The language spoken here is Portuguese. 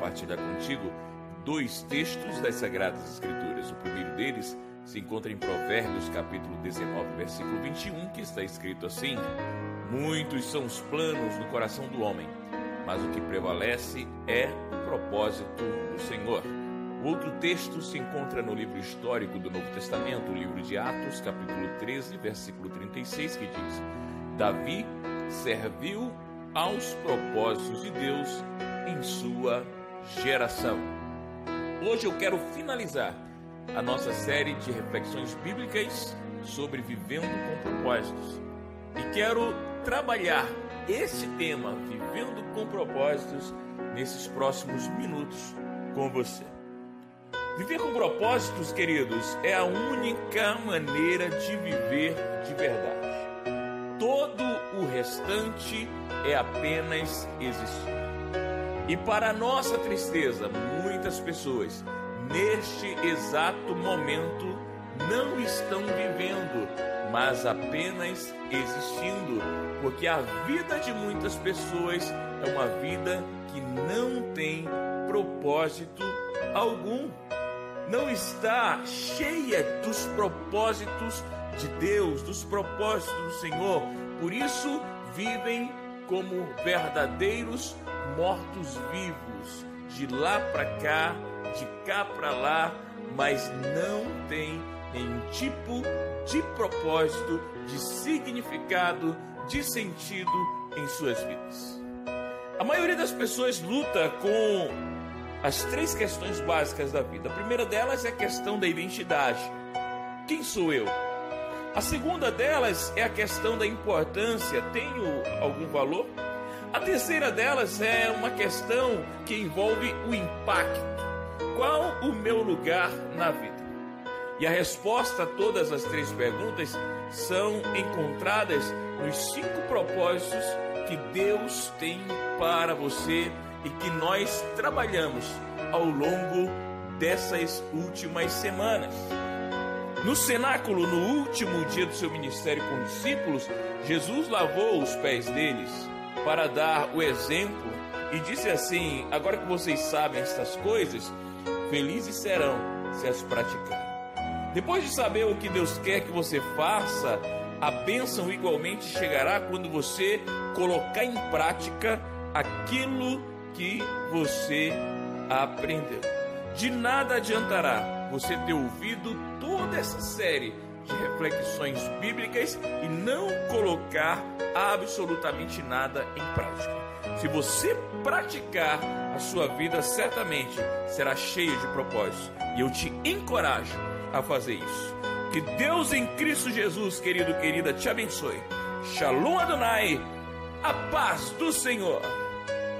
compartilhar contigo dois textos das Sagradas Escrituras. O primeiro deles se encontra em Provérbios, capítulo 19, versículo 21, que está escrito assim: Muitos são os planos no coração do homem, mas o que prevalece é o propósito do Senhor. O outro texto se encontra no livro histórico do Novo Testamento, o livro de Atos, capítulo 13, versículo 36, que diz: Davi serviu aos propósitos de Deus em sua geração. Hoje eu quero finalizar a nossa série de reflexões bíblicas sobre vivendo com propósitos. E quero trabalhar este tema, vivendo com propósitos, nesses próximos minutos com você. Viver com propósitos, queridos, é a única maneira de viver de verdade. Todo o restante é apenas existir. E para nossa tristeza, muitas pessoas neste exato momento não estão vivendo, mas apenas existindo, porque a vida de muitas pessoas é uma vida que não tem propósito algum. Não está cheia dos propósitos de Deus, dos propósitos do Senhor. Por isso vivem como verdadeiros mortos-vivos, de lá para cá, de cá para lá, mas não tem nenhum tipo de propósito, de significado, de sentido em suas vidas. A maioria das pessoas luta com as três questões básicas da vida. A primeira delas é a questão da identidade. Quem sou eu? A segunda delas é a questão da importância. Tenho algum valor? A terceira delas é uma questão que envolve o impacto. Qual o meu lugar na vida? E a resposta a todas as três perguntas são encontradas nos cinco propósitos que Deus tem para você e que nós trabalhamos ao longo dessas últimas semanas. No cenáculo, no último dia do seu ministério com discípulos, Jesus lavou os pés deles para dar o exemplo e disse assim: Agora que vocês sabem estas coisas, felizes serão se as praticarem. Depois de saber o que Deus quer que você faça, a bênção igualmente chegará quando você colocar em prática aquilo que você aprendeu. De nada adiantará você ter ouvido toda essa série de reflexões bíblicas e não colocar absolutamente nada em prática. Se você praticar, a sua vida certamente será cheia de propósitos. E eu te encorajo a fazer isso. Que Deus em Cristo Jesus, querido, querida, te abençoe. Shalom Adonai, a paz do Senhor.